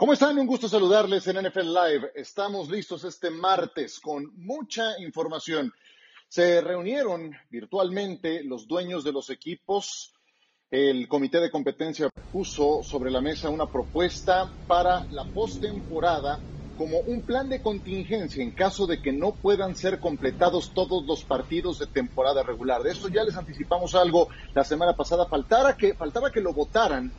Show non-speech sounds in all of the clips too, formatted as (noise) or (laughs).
¿Cómo están? Un gusto saludarles en NFL Live. Estamos listos este martes con mucha información. Se reunieron virtualmente los dueños de los equipos. El comité de competencia puso sobre la mesa una propuesta para la postemporada como un plan de contingencia en caso de que no puedan ser completados todos los partidos de temporada regular. De esto ya les anticipamos algo la semana pasada. Faltara que, faltaba que lo votaran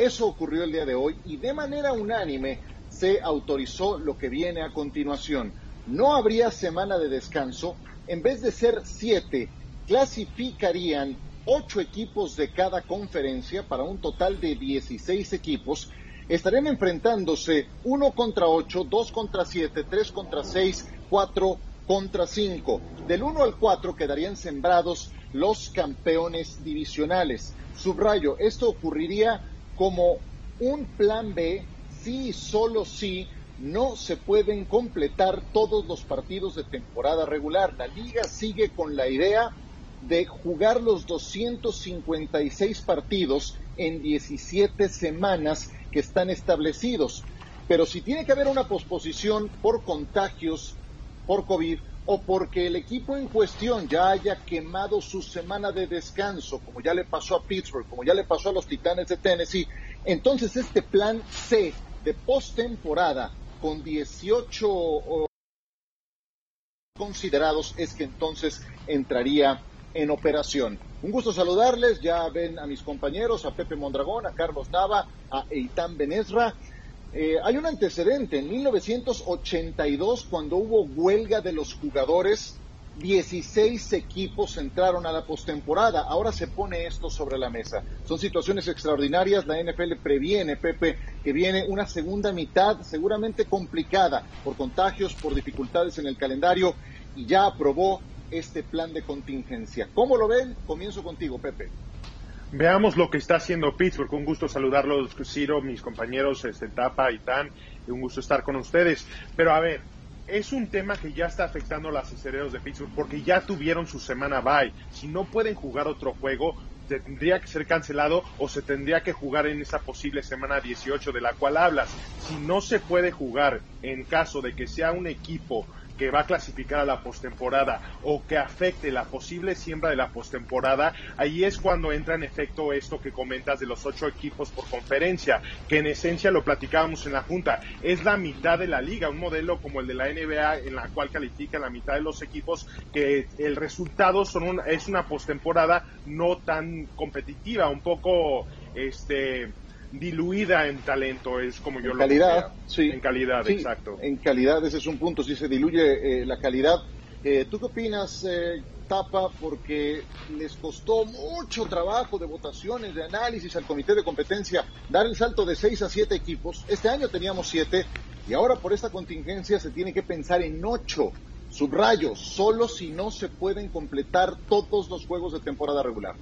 eso ocurrió el día de hoy y de manera unánime se autorizó lo que viene a continuación. No habría semana de descanso. En vez de ser siete, clasificarían ocho equipos de cada conferencia para un total de 16 equipos. Estarían enfrentándose uno contra ocho, dos contra siete, tres contra seis, cuatro contra cinco. Del uno al cuatro quedarían sembrados los campeones divisionales. Subrayo, esto ocurriría como un plan B si solo si no se pueden completar todos los partidos de temporada regular. La liga sigue con la idea de jugar los 256 partidos en 17 semanas que están establecidos. Pero si tiene que haber una posposición por contagios por COVID, o porque el equipo en cuestión ya haya quemado su semana de descanso, como ya le pasó a Pittsburgh, como ya le pasó a los Titanes de Tennessee, entonces este plan C de postemporada con 18 considerados es que entonces entraría en operación. Un gusto saludarles, ya ven a mis compañeros, a Pepe Mondragón, a Carlos Nava, a Eitan Benesra. Eh, hay un antecedente, en 1982, cuando hubo huelga de los jugadores, 16 equipos entraron a la postemporada. Ahora se pone esto sobre la mesa. Son situaciones extraordinarias. La NFL previene, Pepe, que viene una segunda mitad seguramente complicada por contagios, por dificultades en el calendario y ya aprobó este plan de contingencia. ¿Cómo lo ven? Comienzo contigo, Pepe. Veamos lo que está haciendo Pittsburgh. Un gusto saludarlos, Ciro, mis compañeros, este, Tapa y Tan. Un gusto estar con ustedes. Pero a ver, es un tema que ya está afectando a los acereros de Pittsburgh porque ya tuvieron su semana bye. Si no pueden jugar otro juego, tendría que ser cancelado o se tendría que jugar en esa posible semana 18 de la cual hablas. Si no se puede jugar en caso de que sea un equipo que va a clasificar a la postemporada o que afecte la posible siembra de la postemporada, ahí es cuando entra en efecto esto que comentas de los ocho equipos por conferencia, que en esencia lo platicábamos en la Junta, es la mitad de la liga, un modelo como el de la NBA en la cual califica la mitad de los equipos, que el resultado son es una postemporada no tan competitiva, un poco este diluida en talento, es como yo en calidad, Sí. En calidad, exacto. En calidad, ese es un punto, si se diluye eh, la calidad. Eh, ¿Tú qué opinas, eh, Tapa? Porque les costó mucho trabajo de votaciones, de análisis al comité de competencia, dar el salto de seis a siete equipos. Este año teníamos siete y ahora por esta contingencia se tiene que pensar en ocho. Subrayo, solo si no se pueden completar todos los juegos de temporada regular.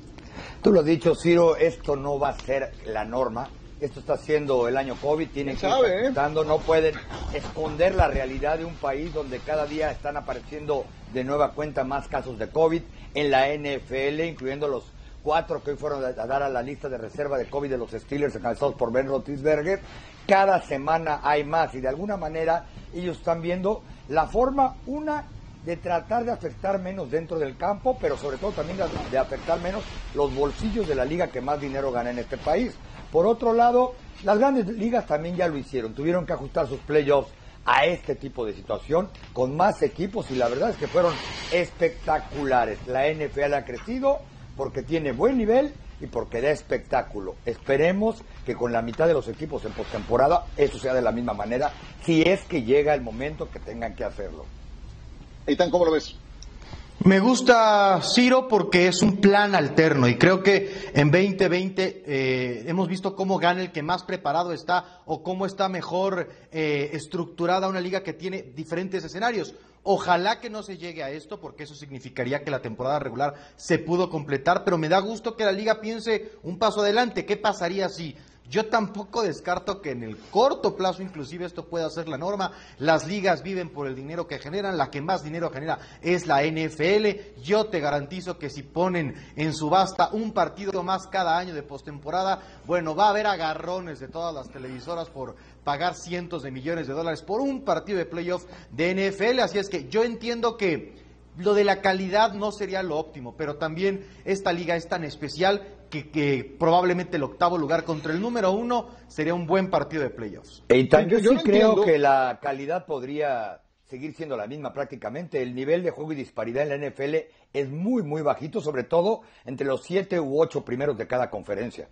Tú lo has dicho, Ciro, esto no va a ser la norma. Esto está siendo el año COVID, tienen que sabe, ¿eh? no pueden esconder la realidad de un país donde cada día están apareciendo de nueva cuenta más casos de COVID en la NFL, incluyendo los cuatro que hoy fueron a dar a la lista de reserva de COVID de los Steelers encabezados por Ben Roethlisberger. Cada semana hay más y de alguna manera ellos están viendo la forma, una, de tratar de afectar menos dentro del campo, pero sobre todo también de afectar menos los bolsillos de la liga que más dinero gana en este país. Por otro lado, las grandes ligas también ya lo hicieron, tuvieron que ajustar sus playoffs a este tipo de situación con más equipos y la verdad es que fueron espectaculares. La NFL ha crecido porque tiene buen nivel y porque da espectáculo. Esperemos que con la mitad de los equipos en postemporada eso sea de la misma manera, si es que llega el momento que tengan que hacerlo. Eitan, ¿cómo lo ves? Me gusta Ciro porque es un plan alterno y creo que en 2020 eh, hemos visto cómo gana el que más preparado está o cómo está mejor eh, estructurada una liga que tiene diferentes escenarios. Ojalá que no se llegue a esto porque eso significaría que la temporada regular se pudo completar, pero me da gusto que la liga piense un paso adelante. ¿Qué pasaría si Yo tampoco descarto que en el corto plazo inclusive esto pueda ser la norma. Las ligas viven por el dinero que generan, la que más dinero genera es la NFL. Yo te garantizo que si ponen en subasta un partido más cada año de postemporada, bueno, va a haber agarrones de todas las televisoras por pagar cientos de millones de dólares por un partido de playoff de NFL. Así es que yo entiendo que lo de la calidad no sería lo óptimo, pero también esta liga es tan especial que, probablemente el octavo lugar contra el número uno sería un buen partido de playoffs. yo, sí creo que la calidad podría seguir siendo la misma prácticamente. El nivel de juego y disparidad en la NFL es muy, muy bajito, sobre todo entre los siete u ocho primeros de cada conferencia.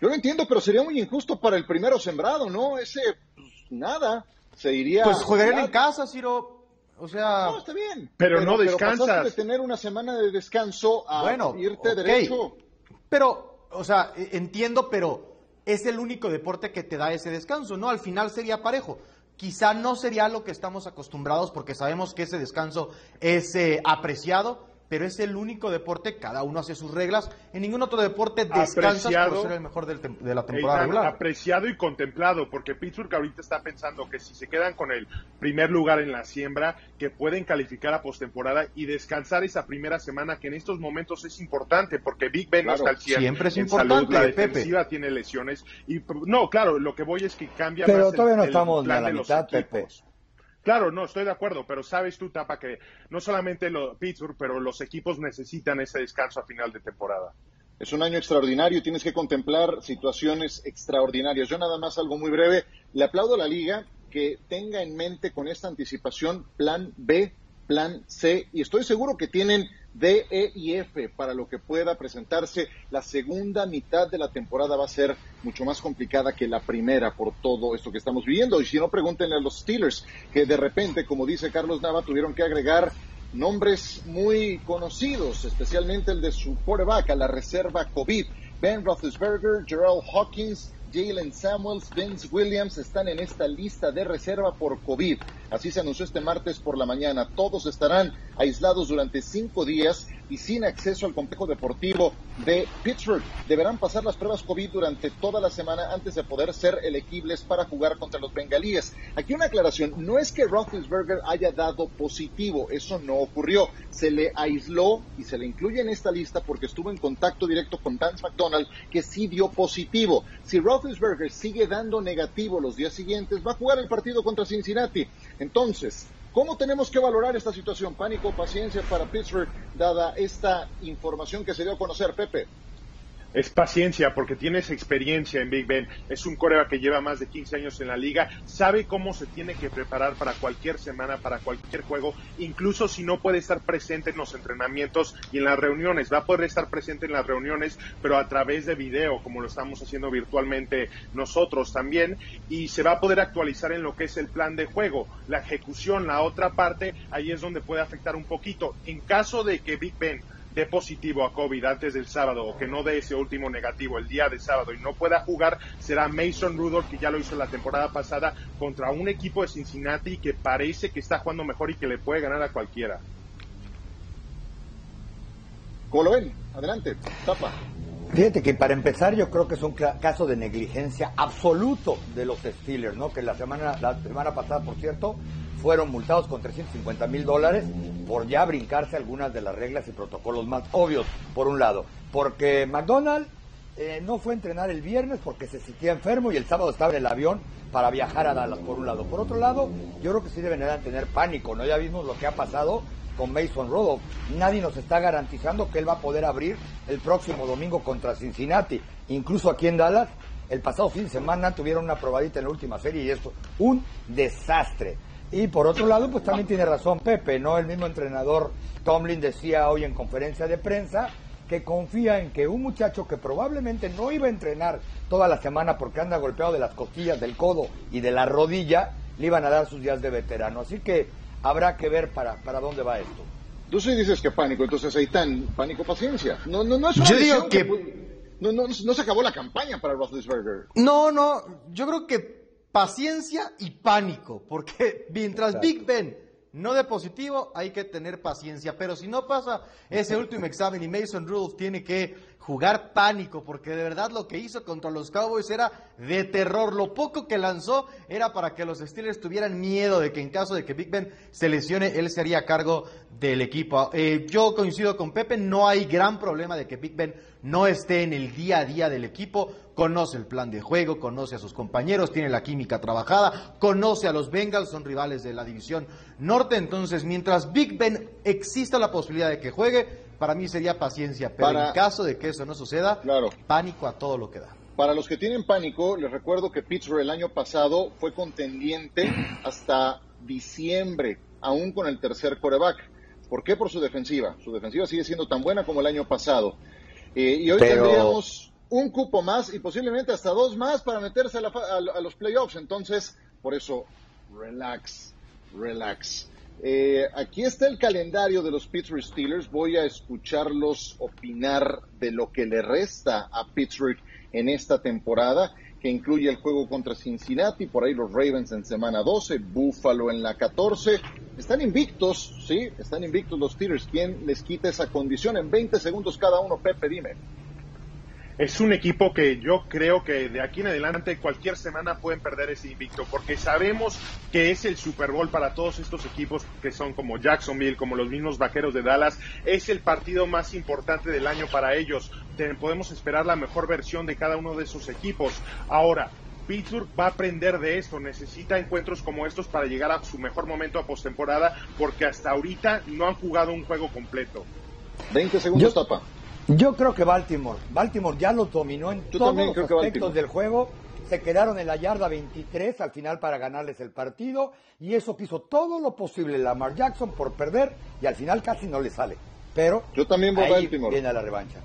Yo lo entiendo, pero sería muy injusto para el primero sembrado, ¿no? Ese, pues, nada, se iría... Pues jugarían en casa, Ciro. O sea, no, está bien. Pero, no descansas. Pero de tener una semana de descanso a bueno, irte derecho. Pero, o sea, e, entiendo, pero es el único deporte que te da ese descanso, ¿no? Al final sería parejo. Quizá no sería lo que estamos acostumbrados porque sabemos que ese descanso es eh, apreciado, pero es el único deporte, cada uno hace sus reglas. En ningún otro deporte descansas por ser el mejor de la temporada regular. Apreciado y contemplado, porque Pittsburgh ahorita está pensando que si se quedan con el primer lugar en la siembra, que pueden calificar a postemporada y descansar esa primera semana, que en estos momentos es importante, porque Big Ben no está al 100 Siempre es importante, la defensiva tiene lesiones. y No, claro, lo que voy es que cambia pero todavía no estamos en la mitad, Pepe. Claro, no, estoy de acuerdo, pero sabes tú, Tapa, que no solamente lo, Pittsburgh, pero los equipos necesitan ese descanso a final de temporada. Es un año extraordinario, tienes que contemplar situaciones extraordinarias. Yo nada más algo muy breve, le aplaudo a la liga que tenga en mente con esta anticipación plan B, plan C, y estoy seguro que tienen D, E y F para lo que pueda presentarse. La segunda mitad de la temporada va a ser mucho más complicada que la primera por todo esto que estamos viviendo. Y si no, pregúntenle a los Steelers, que de repente, como dice Carlos Nava, tuvieron que agregar nombres muy conocidos, especialmente el de su quarterback a la reserva COVID. Ben Roethlisberger, Gerald Hawkins, Jalen Samuels, Vince Williams están en esta lista de reserva por COVID. Así se anunció este martes por la mañana. Todos estarán aislados durante cinco días y sin acceso al complejo deportivo de Pittsburgh. Deberán pasar las pruebas COVID durante toda la semana antes de poder ser elegibles para jugar contra los bengalíes. Aquí una aclaración, no es que Roethlisberger haya dado positivo, eso no ocurrió. Se le aisló y se le incluye en esta lista porque estuvo en contacto directo con Dan McDonald, que sí dio positivo. Si Roethlisberger sigue dando negativo los días siguientes, va a jugar el partido contra Cincinnati. Entonces, ¿Cómo tenemos que valorar esta situación? Pánico, paciencia para Pittsburgh, dada esta información que se dio a conocer, Pepe es paciencia porque tienes experiencia en Big Ben, es un corea que lleva más de 15 años en la liga, sabe cómo se tiene que preparar para cualquier semana, para cualquier juego, incluso si no puede estar presente en los entrenamientos y en las reuniones, va a poder estar presente en las reuniones, pero a través de video, como lo estamos haciendo virtualmente nosotros también, y se va a poder actualizar en lo que es el plan de juego, la ejecución, la otra parte, ahí es donde puede afectar un poquito. En caso de que Big Ben dé positivo a COVID antes del sábado o que no dé ese último negativo el día de sábado y no pueda jugar, será Mason Rudolph, que ya lo hizo la temporada pasada, contra un equipo de Cincinnati que parece que está jugando mejor y que le puede ganar a cualquiera. ¿Cómo lo ven? Adelante, tapa. Fíjate que para empezar yo creo que es un caso de negligencia absoluto de los Steelers, ¿no? Que la semana, la semana pasada, por cierto, fueron multados con 350 mil dólares por ya brincarse algunas de las reglas y protocolos más obvios, por un lado. Porque McDonald eh, no fue a entrenar el viernes porque se sentía enfermo y el sábado estaba en el avión para viajar a Dallas, por un lado. Por otro lado, yo creo que sí deben tener pánico, ¿no? Ya vimos lo que ha pasado con Mason Rudolph. Nadie nos está garantizando que él va a poder abrir el próximo domingo contra Cincinnati. Incluso aquí en Dallas, el pasado fin de semana tuvieron una probadita en la última serie y esto, un desastre. Y por otro lado, pues también tiene razón Pepe, ¿no? El mismo entrenador Tomlin decía hoy en conferencia de prensa que confía en que un muchacho que probablemente no iba a entrenar toda la semana porque anda golpeado de las costillas, del codo y de la rodilla, le iban a dar sus días de veterano. Así que habrá que ver para, para dónde va esto. Tú sí dices que pánico, entonces ahí tan pánico, paciencia. No, no, no es Yo digo que... no, no, no, se acabó la campaña para Roethlisberger. No, no, yo creo que paciencia y pánico, porque (laughs) mientras Big Ben no de positivo, hay que tener paciencia, pero si no pasa ese último examen y Mason Rudolph tiene que jugar pánico, porque de verdad lo que hizo contra los Cowboys era de terror. Lo poco que lanzó era para que los Steelers tuvieran miedo de que en caso de que Big Ben se lesione, él sería cargo del equipo. Eh, yo coincido con Pepe, no hay gran problema de que Big Ben no esté en el día a día del equipo, conoce el plan de juego, conoce a sus compañeros, tiene la química trabajada, conoce a los Bengals, son rivales de la división norte, entonces mientras Big Ben exista la posibilidad de que juegue, para mí sería paciencia, pero en caso de que eso no suceda, pánico a todo lo que da. Para los que tienen pánico, les recuerdo que Pittsburgh el año pasado fue contendiente hasta diciembre, aún con el tercer coreback. ¿Por qué? Por su defensiva. Su defensiva sigue siendo tan buena como el año pasado. Eh, y hoy tendríamos un cupo más y posiblemente hasta dos más para meterse a, los playoffs. Entonces, por eso, relax, relax. Eh, aquí está el calendario de los Pittsburgh Steelers. Voy a escucharlos opinar de lo que le resta a Pittsburgh en esta temporada que incluye el juego contra Cincinnati, por ahí los Ravens en semana 12, Buffalo en la 14. Están invictos, sí, están invictos los Steelers. ¿Quién les quita esa condición? En 20 segundos cada uno, Pepe, dime es un equipo que yo creo que de aquí en adelante cualquier semana pueden perder ese invicto porque sabemos que es el Super Bowl para todos estos equipos que son como Jacksonville, como los mismos Vaqueros de Dallas, es el partido más importante del año para ellos. Podemos esperar la mejor versión de cada uno de esos equipos. Ahora, Pittsburgh va a aprender de esto, necesita encuentros como estos para llegar a su mejor momento a postemporada porque hasta ahorita no han jugado un juego completo. 20 segundos, tapa. Yo creo que Baltimore. Baltimore ya lo dominó en todos los aspectos del juego. Se quedaron en la yarda 23 al final para ganarles el partido. Y eso quiso todo lo posible Lamar Jackson por perder. Y al final casi no le sale. Pero yo también voy Baltimore. viene a la revancha.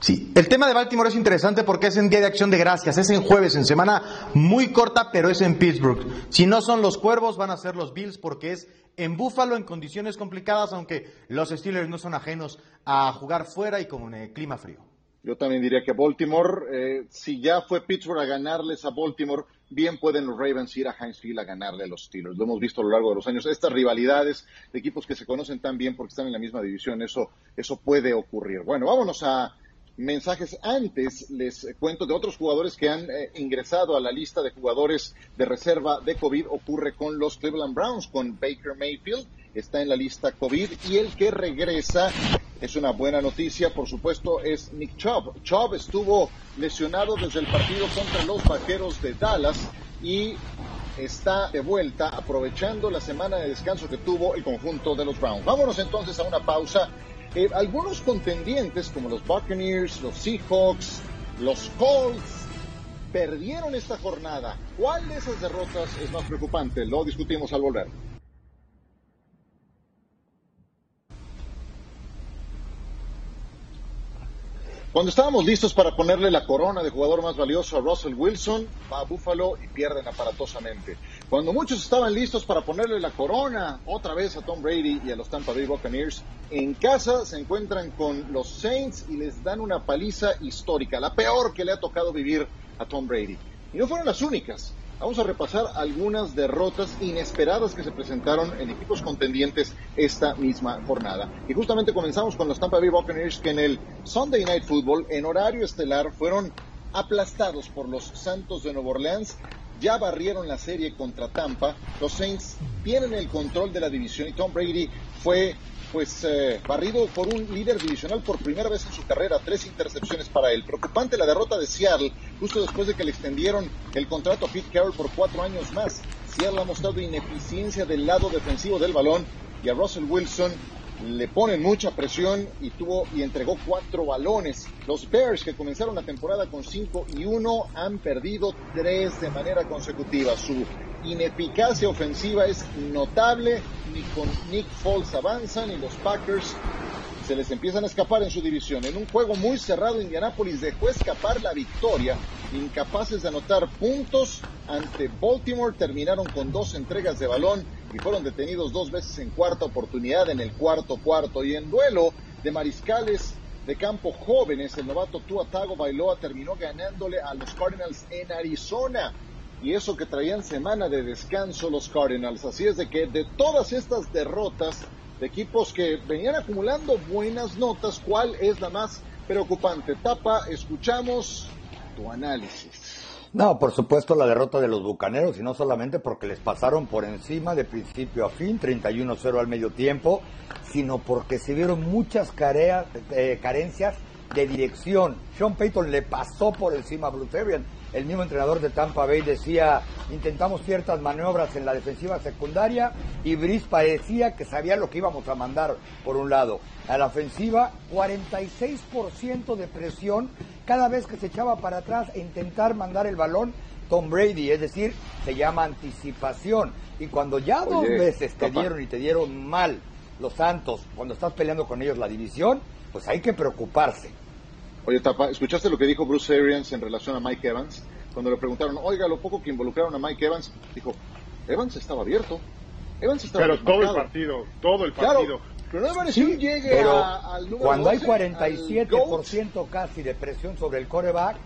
Sí, el tema de Baltimore es interesante porque es en Día de Acción de Gracias, es en jueves, en semana muy corta, pero es en Pittsburgh. Si no son los Cuervos, van a ser los Bills porque es en Buffalo en condiciones complicadas, aunque los Steelers no son ajenos a jugar fuera y con el clima frío. Yo también diría que Baltimore, eh, si ya fue Pittsburgh a ganarles a Baltimore, bien pueden los Ravens ir a Heinz Field a ganarle a los Steelers. Lo hemos visto a lo largo de los años. Estas rivalidades de equipos que se conocen tan bien porque están en la misma división, eso, eso puede ocurrir. Bueno, vámonos a mensajes. Antes les cuento de otros jugadores que han eh, ingresado a la lista de jugadores de reserva de COVID. Ocurre con los Cleveland Browns, con Baker Mayfield. Está en la lista COVID y el que regresa es una buena noticia, por supuesto, es Nick Chubb. Chubb estuvo lesionado desde el partido contra los Vaqueros de Dallas y está de vuelta aprovechando la semana de descanso que tuvo el conjunto de los Browns. Vámonos entonces a una pausa. Eh, algunos contendientes como los Buccaneers, los Seahawks, los Colts perdieron esta jornada. ¿Cuál de esas derrotas es más preocupante? Lo discutimos al volver. Cuando estábamos listos para ponerle la corona de jugador más valioso a Russell Wilson, va a Buffalo y pierden aparatosamente. Cuando muchos estaban listos para ponerle la corona otra vez a Tom Brady y a los Tampa Bay Buccaneers, en casa se encuentran con los Saints y les dan una paliza histórica, la peor que le ha tocado vivir a Tom Brady. Y no fueron las únicas. Vamos a repasar algunas derrotas inesperadas que se presentaron en equipos contendientes esta misma jornada. Y justamente comenzamos con los Tampa Bay Buccaneers que en el Sunday Night Football, en horario estelar, fueron aplastados por los Santos de Nueva Orleans. Ya barrieron la serie contra Tampa. Los Saints tienen el control de la división y Tom Brady fue pues eh, barrido por un líder divisional por primera vez en su carrera, tres intercepciones para él. Preocupante la derrota de Seattle, justo después de que le extendieron el contrato a Pete Carroll por cuatro años más. Seattle ha mostrado ineficiencia del lado defensivo del balón y a Russell Wilson le ponen mucha presión y tuvo y entregó cuatro balones. Los Bears, que comenzaron la temporada con cinco y uno, han perdido tres de manera consecutiva. Su ineficacia ofensiva es notable, ni con Nick Foles avanzan y los Packers se les empiezan a escapar en su división. En un juego muy cerrado, Indianapolis dejó escapar la victoria, incapaces de anotar puntos ante Baltimore, terminaron con dos entregas de balón y fueron detenidos dos veces en cuarta oportunidad en el cuarto cuarto. Y en duelo de mariscales de campo jóvenes, el novato Tua Tago Bailoa terminó ganándole a los Cardinals en Arizona y eso que traían semana de descanso los Cardinals. Así es de que de todas estas derrotas de equipos que venían acumulando buenas notas, ¿cuál es la más preocupante. Tapa, escuchamos tu análisis. No, por supuesto la derrota de los Bucaneros y no solamente porque les pasaron por encima de principio a fin, 31-0 al medio tiempo, sino porque se vieron muchas careas, eh, carencias de dirección. Sean Payton le pasó por encima a Bruce Arians. El mismo entrenador de Tampa Bay decía, intentamos ciertas maniobras en la defensiva secundaria y Brice parecía que sabía lo que íbamos a mandar por un lado. A la ofensiva, 46% de presión cada vez que se echaba para atrás e intentar mandar el balón Tom Brady, es decir, se llama anticipación. Y cuando ya dos veces te dieron y te dieron mal los Santos, cuando estás peleando con ellos la división, pues hay que preocuparse. Oye, Tapa, ¿escuchaste lo que dijo Bruce Arians en relación a Mike Evans? Cuando le preguntaron, oiga, lo poco que involucraron a Mike Evans, dijo, Evans estaba abierto. Evans estaba Pero todo el partido, todo el partido. pero no sí, llegue al número Cuando hay 47% casi de presión sobre el coreback,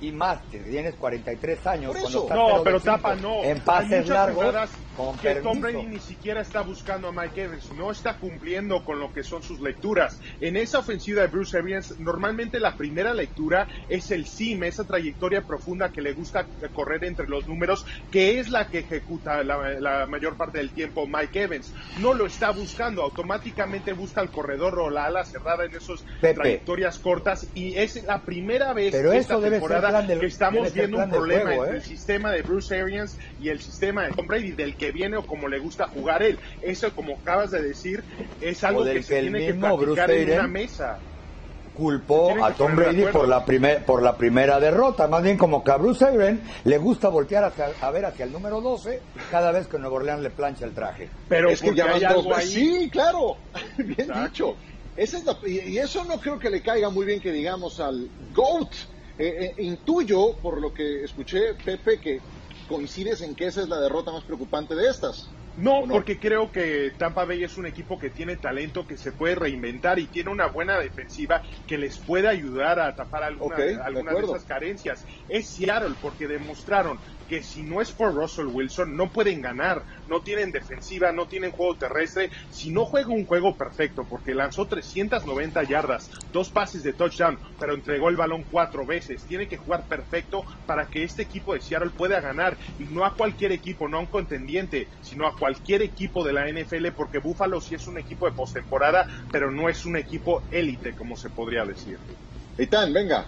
y más, tienes 43 años. no, pero tapa no. En pases largos. Con que Tom Brady ni siquiera está buscando a Mike Evans, no está cumpliendo con lo que son sus lecturas. En esa ofensiva de Bruce Arians, normalmente la primera lectura es el sim, esa trayectoria profunda que le gusta correr entre los números, que es la que ejecuta la, mayor parte del tiempo Mike Evans. No lo está buscando, automáticamente busca el corredor o la ala cerrada en esas trayectorias cortas y es la primera vez pero esta temporada que estamos viendo un problema entre ¿eh? el sistema de Bruce Arians y el sistema de Tom Brady, del que viene o como le gusta jugar él. Eso, como acabas de decir, es algo que se tiene que platicar en una mesa culpó a Tom Brady por la, primer, por la primera derrota. Más bien como que a Bruce Arians le gusta voltear a ver hacia el número 12 cada vez que Nuevo Orleans le plancha el traje. Pero es que ya hay algo ahí. Sí, claro. (laughs) Bien dicho. Esa es y eso no creo que le caiga muy bien que digamos al GOAT eh, eh, intuyo, por lo que escuché, Pepe, que coincides en que esa es la derrota más preocupante de estas. No, porque creo que Tampa Bay es un equipo que tiene talento, que se puede reinventar y tiene una buena defensiva que les puede ayudar a tapar alguna, algunas de esas carencias. Es Seattle porque demostraron que si no es por Russell Wilson no pueden ganar, no tienen defensiva, no tienen juego terrestre, si no juega un juego perfecto, porque lanzó 390 yardas, dos pases de touchdown, pero entregó el balón cuatro veces, tiene que jugar perfecto para que este equipo de Seattle pueda ganar, y no a cualquier equipo, no a un contendiente, sino a cualquier equipo de la NFL, porque Buffalo sí es un equipo de postemporada, pero no es un equipo élite, como se podría decir. Eitan, venga.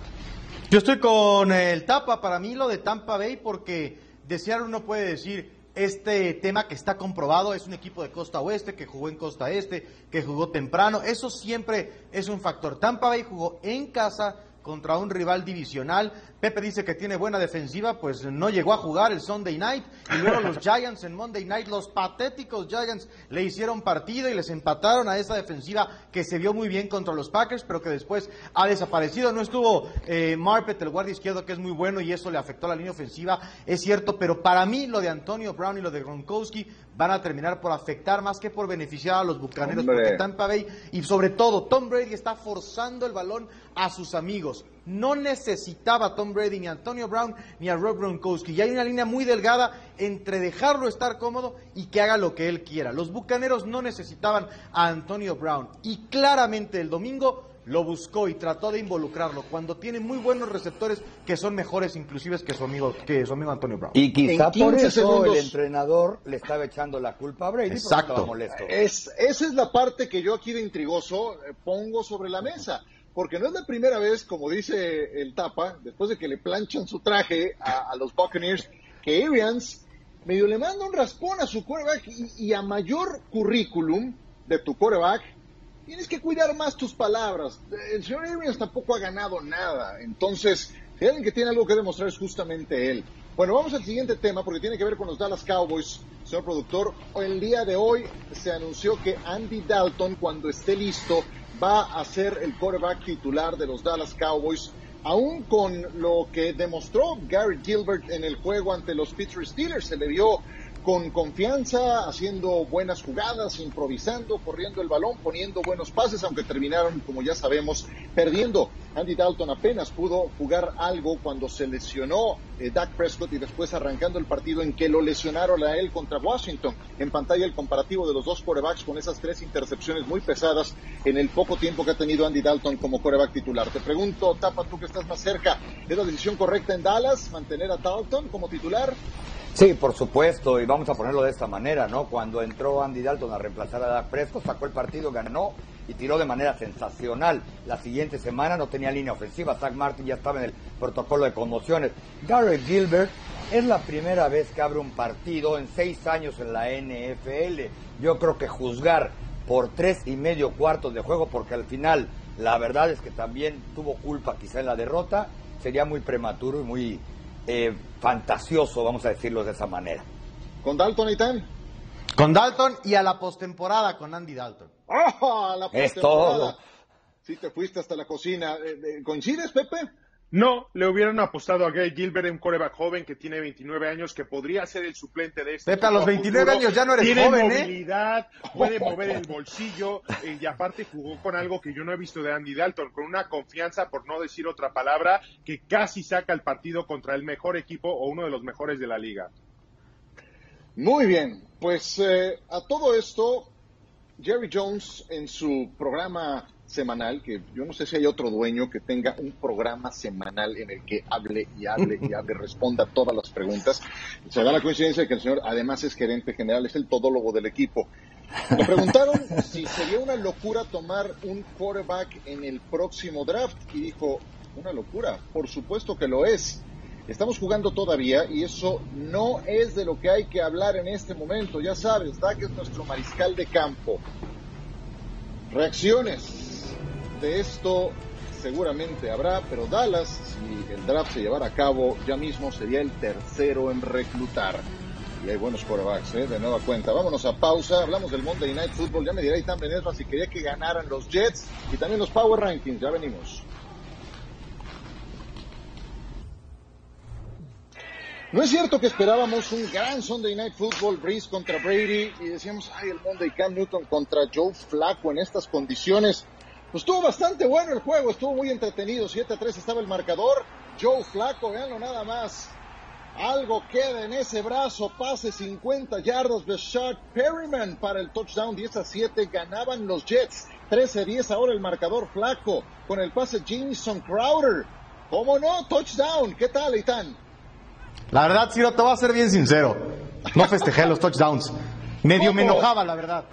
Yo estoy con el tapa, para mí lo de Tampa Bay, porque desear uno puede decir, este tema que está comprobado es un equipo de costa oeste que jugó en costa este, que jugó temprano, eso siempre es un factor. Tampa Bay jugó en casa contra un rival divisional, Pepe dice que tiene buena defensiva, pues no llegó a jugar el Sunday Night. Y luego los (laughs) Giants en Monday Night, los patéticos Giants le hicieron partido y les empataron a esa defensiva que se vio muy bien contra los Packers, pero que después ha desaparecido. No estuvo eh, Marpet, el guardia izquierdo, que es muy bueno y eso le afectó a la línea ofensiva, es cierto, pero para mí lo de Antonio Brown y lo de Gronkowski van a terminar por afectar más que por beneficiar a los bucaneros, porque Tampa Bay y sobre todo Tom Brady está forzando el balón a sus amigos. No necesitaba a Tom Brady ni a Antonio Brown ni a Rob Gronkowski. Y hay una línea muy delgada entre dejarlo estar cómodo y que haga lo que él quiera. Los Bucaneros no necesitaban a Antonio Brown y claramente el domingo lo buscó y trató de involucrarlo cuando tiene muy buenos receptores que son mejores inclusive que su amigo que su amigo Antonio Brown. Y quizá por eso el entrenador le estaba echando la culpa a Brady Exacto. molesto. Es, esa es la parte que yo aquí de intrigoso eh, pongo sobre la mesa porque no es la primera vez, como dice el Tapa, después de que le planchan su traje a, los Buccaneers, que Arians medio le manda un raspón a su quarterback y, a mayor currículum de tu quarterback, tienes que cuidar más tus palabras. El señor Arians tampoco ha ganado nada, entonces, si alguien que tiene algo que demostrar es justamente él. Bueno, vamos al siguiente tema porque tiene que ver con los Dallas Cowboys, señor productor. El día de hoy se anunció que Andy Dalton, cuando esté listo, va a ser el quarterback titular de los Dallas Cowboys, aún con lo que demostró Gary Gilbert en el juego ante los Pittsburgh Steelers. Se le vio con confianza, haciendo buenas jugadas, improvisando, corriendo el balón, poniendo buenos pases, aunque terminaron, como ya sabemos, perdiendo. Andy Dalton apenas pudo jugar algo cuando se lesionó eh, Dak Prescott y después arrancando el partido en que lo lesionaron a él contra Washington. En pantalla el comparativo de los dos corebacks con esas tres intercepciones muy pesadas en el poco tiempo que ha tenido Andy Dalton como coreback titular. Te pregunto, Tapa, tú que estás más cerca, ¿es la decisión correcta en Dallas mantener a Dalton como titular? Sí, por supuesto, y vamos a ponerlo de esta manera, ¿no? Cuando entró Andy Dalton a reemplazar a Dak Prescott, sacó el partido, ganó y tiró de manera sensacional. La siguiente semana no tenía línea ofensiva, Zach Martin ya estaba en el protocolo de conmociones. Garrett Gilbert es la primera vez que abre un partido en seis años en la NFL. Yo creo que juzgar por tres y medio cuartos de juego, porque al final la verdad es que también tuvo culpa quizá en la derrota, sería muy prematuro y muy eh, fantasioso, vamos a decirlo de esa manera. ¿Con Dalton y Tan? Con Dalton y a la postemporada con Andy Dalton. ¡Oh, la es todo. Sí, te fuiste hasta la cocina. Eh, eh, ¿Coincides, Pepe? No, le hubieran apostado a Gay Gilbert, un coreback joven que tiene 29 años, que podría ser el suplente de este. Pepe, a los 29 años ya no eres tiene joven, movilidad, puede (laughs) mover el bolsillo eh, y aparte jugó con algo que yo no he visto de Andy Dalton, con una confianza, por no decir otra palabra, que casi saca el partido contra el mejor equipo o uno de los mejores de la liga. Muy bien, pues eh, a todo esto, Jerry Jones en su programa semanal, que yo no sé si hay otro dueño que tenga un programa semanal en el que hable y hable y hable, (laughs) responda todas las preguntas. Se da la coincidencia de que el señor además es gerente general, es el todólogo del equipo. Le preguntaron si sería una locura tomar un quarterback en el próximo draft y dijo, una locura, por supuesto que lo es. Estamos jugando todavía y eso no es de lo que hay que hablar en este momento. Ya sabes, Dak es nuestro mariscal de campo. Reacciones de esto seguramente habrá, pero Dallas, si el draft se llevara a cabo ya mismo, sería el tercero en reclutar. Y hay buenos quarterbacks, ¿eh? de nueva cuenta. Vámonos a pausa. Hablamos del Monday Night Football. Ya me dirá Itán Benesra si quería que ganaran los Jets y también los Power Rankings. Ya venimos. No es cierto que esperábamos un gran Sunday Night Football, Breeze contra Brady, y decíamos, ay, el Monday Cam Newton contra Joe Flacco en estas condiciones. Pues estuvo bastante bueno el juego, estuvo muy entretenido, 7 a 3 estaba el marcador. Joe Flacco, veanlo nada más. Algo queda en ese brazo, pase 50 yardas de Shaq Perryman para el touchdown, 10 a 7 ganaban los Jets, 13 a 10 ahora el marcador Flaco con el pase Jameson Crowder. ¿Cómo no? Touchdown, ¿qué tal, Eitan? La verdad, Ciro, te voy a ser bien sincero. No festejé los touchdowns. Medio me enojaba, la verdad.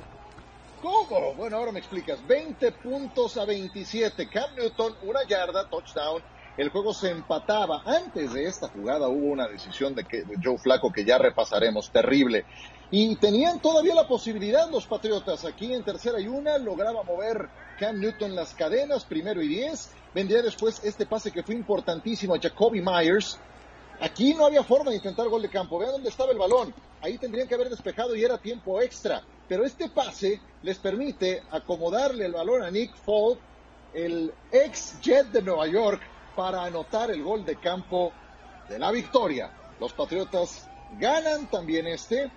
¿Cómo? Bueno, ahora me explicas. 20 puntos a 27. Cam Newton, una yarda, touchdown. El juego se empataba. Antes de esta jugada hubo una decisión de, que, de Joe Flaco que ya repasaremos, terrible. Y tenían todavía la posibilidad los Patriotas. Aquí en tercera y una lograba mover Cam Newton las cadenas, primero y diez. Vendría después este pase que fue importantísimo a Jacoby Myers. Aquí no había forma de intentar gol de campo. Vean dónde estaba el balón. Ahí tendrían que haber despejado y era tiempo extra. Pero este pase les permite acomodarle el balón a Nick Folk, el ex Jet de Nueva York, para anotar el gol de campo de la victoria. Los Patriotas ganan también este,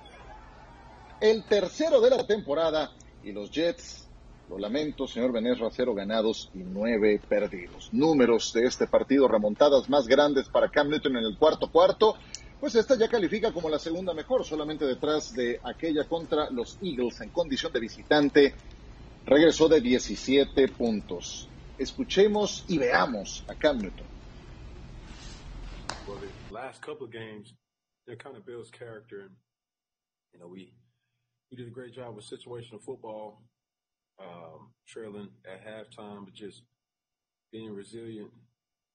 el tercero de la temporada, y los Jets lo lamento, señor Benesra, cero ganados y nueve perdidos. Números de este partido, remontadas más grandes para Cam Newton en el cuarto cuarto. Pues esta ya califica como la segunda mejor, solamente detrás de aquella contra los Eagles en condición de visitante. Regresó de 17 puntos. Escuchemos y veamos a Cam Newton. Well, the last couple of games, it kind of character. And, you know, we did a great job with situational football. Um, trailing at halftime, but just being resilient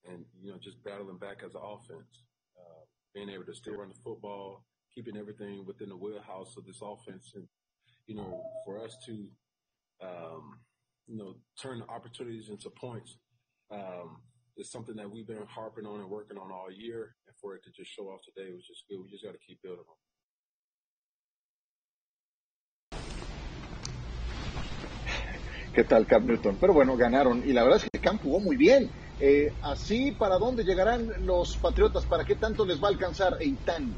and you know just battling back as an offense, uh, being able to still run the football, keeping everything within the wheelhouse of this offense, and you know for us to um, you know turn the opportunities into points um, is something that we've been harping on and working on all year, and for it to just show off today was just good. We just got to keep building on. Qué tal Cam Newton. Pero bueno, ganaron y la verdad es que Cam jugó muy bien. Eh, así, ¿para dónde llegarán los Patriotas? ¿Para qué tanto les va a alcanzar Eitan?